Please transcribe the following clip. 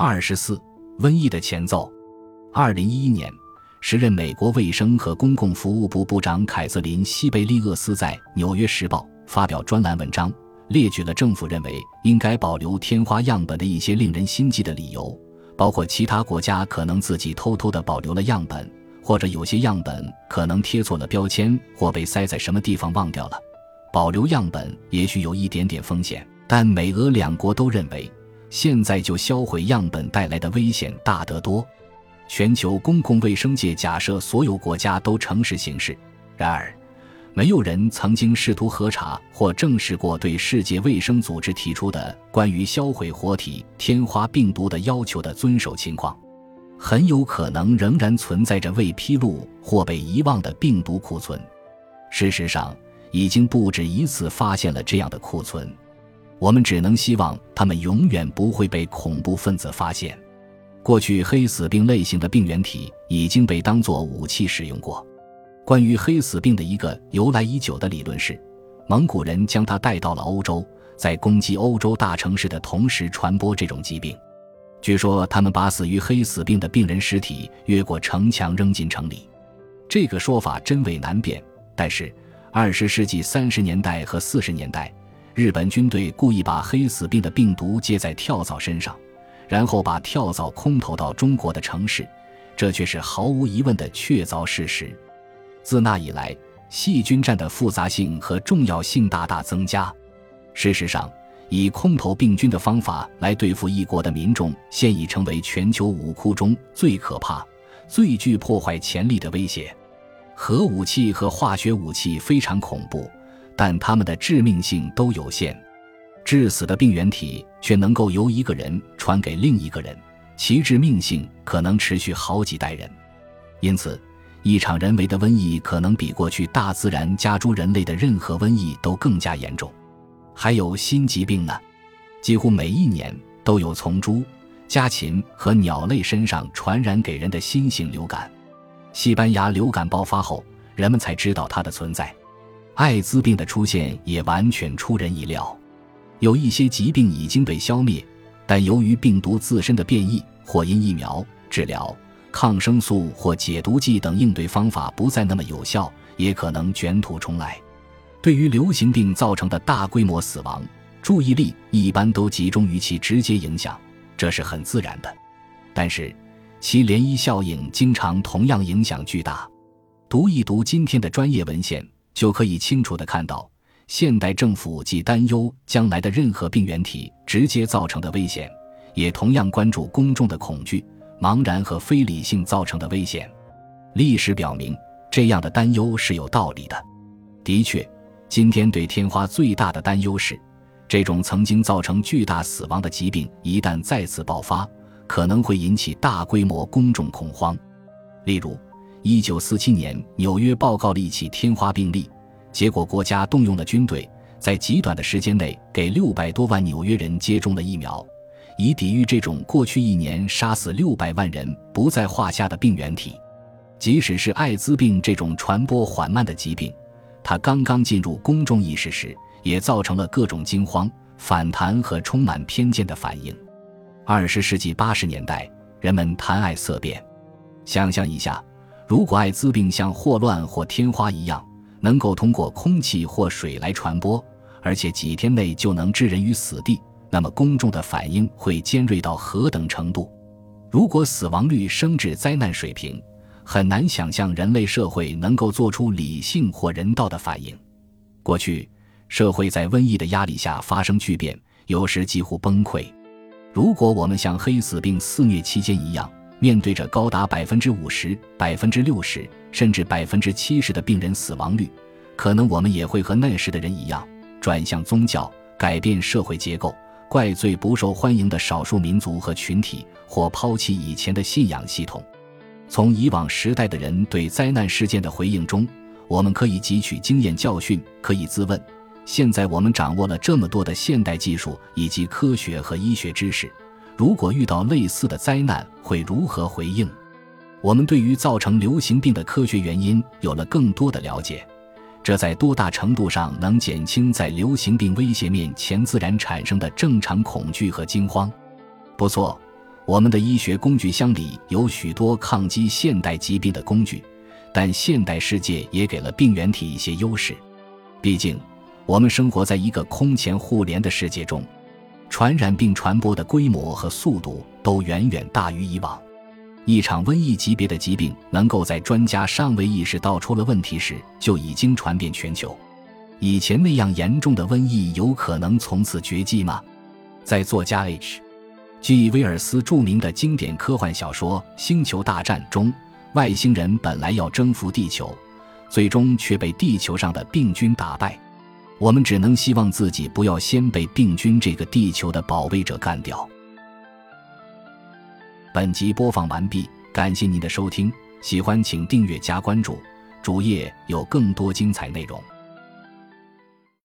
二十四，瘟疫的前奏。二零一一年，时任美国卫生和公共服务部部长凯瑟琳·西贝利厄斯在《纽约时报》发表专栏文章，列举了政府认为应该保留天花样本的一些令人心悸的理由，包括其他国家可能自己偷偷的保留了样本，或者有些样本可能贴错了标签或被塞在什么地方忘掉了。保留样本也许有一点点风险，但美俄两国都认为，现在就销毁样本带来的危险大得多。全球公共卫生界假设所有国家都诚实行事，然而，没有人曾经试图核查或证实过对世界卫生组织提出的关于销毁活体天花病毒的要求的遵守情况。很有可能仍然存在着未披露或被遗忘的病毒库存。事实上，已经不止一次发现了这样的库存，我们只能希望他们永远不会被恐怖分子发现。过去黑死病类型的病原体已经被当作武器使用过。关于黑死病的一个由来已久的理论是，蒙古人将它带到了欧洲，在攻击欧洲大城市的同时传播这种疾病。据说他们把死于黑死病的病人尸体越过城墙扔进城里。这个说法真伪难辨，但是。二十世纪三十年代和四十年代，日本军队故意把黑死病的病毒接在跳蚤身上，然后把跳蚤空投到中国的城市，这却是毫无疑问的确凿事实。自那以来，细菌战的复杂性和重要性大大增加。事实上，以空投病菌的方法来对付一国的民众，现已成为全球武库中最可怕、最具破坏潜力的威胁。核武器和化学武器非常恐怖，但它们的致命性都有限。致死的病原体却能够由一个人传给另一个人，其致命性可能持续好几代人。因此，一场人为的瘟疫可能比过去大自然加诸人类的任何瘟疫都更加严重。还有新疾病呢，几乎每一年都有从猪、家禽和鸟类身上传染给人的新型流感。西班牙流感爆发后，人们才知道它的存在。艾滋病的出现也完全出人意料。有一些疾病已经被消灭，但由于病毒自身的变异，或因疫苗、治疗、抗生素或解毒剂等应对方法不再那么有效，也可能卷土重来。对于流行病造成的大规模死亡，注意力一般都集中于其直接影响，这是很自然的。但是。其涟漪效应经常同样影响巨大。读一读今天的专业文献，就可以清楚地看到，现代政府既担忧将来的任何病原体直接造成的危险，也同样关注公众的恐惧、茫然和非理性造成的危险。历史表明，这样的担忧是有道理的。的确，今天对天花最大的担忧是，这种曾经造成巨大死亡的疾病一旦再次爆发。可能会引起大规模公众恐慌，例如，1947年纽约报告了一起天花病例，结果国家动用了军队，在极短的时间内给600多万纽约人接种了疫苗，以抵御这种过去一年杀死600万人不在话下的病原体。即使是艾滋病这种传播缓慢的疾病，它刚刚进入公众意识时，也造成了各种惊慌、反弹和充满偏见的反应。二十世纪八十年代，人们谈爱色变。想象一下，如果艾滋病像霍乱或天花一样，能够通过空气或水来传播，而且几天内就能置人于死地，那么公众的反应会尖锐到何等程度？如果死亡率升至灾难水平，很难想象人类社会能够做出理性或人道的反应。过去，社会在瘟疫的压力下发生巨变，有时几乎崩溃。如果我们像黑死病肆虐期间一样，面对着高达百分之五十、百分之六十甚至百分之七十的病人死亡率，可能我们也会和那时的人一样，转向宗教，改变社会结构，怪罪不受欢迎的少数民族和群体，或抛弃以前的信仰系统。从以往时代的人对灾难事件的回应中，我们可以汲取经验教训，可以自问。现在我们掌握了这么多的现代技术以及科学和医学知识，如果遇到类似的灾难，会如何回应？我们对于造成流行病的科学原因有了更多的了解，这在多大程度上能减轻在流行病威胁面前自然产生的正常恐惧和惊慌？不错，我们的医学工具箱里有许多抗击现代疾病的工具，但现代世界也给了病原体一些优势。毕竟，我们生活在一个空前互联的世界中，传染病传播的规模和速度都远远大于以往。一场瘟疫级别的疾病能够在专家尚未意识到出了问题时就已经传遍全球。以前那样严重的瘟疫有可能从此绝迹吗？在作家 H.G. 威尔斯著名的经典科幻小说《星球大战》中，外星人本来要征服地球，最终却被地球上的病菌打败。我们只能希望自己不要先被病菌这个地球的保卫者干掉。本集播放完毕，感谢您的收听，喜欢请订阅加关注，主页有更多精彩内容。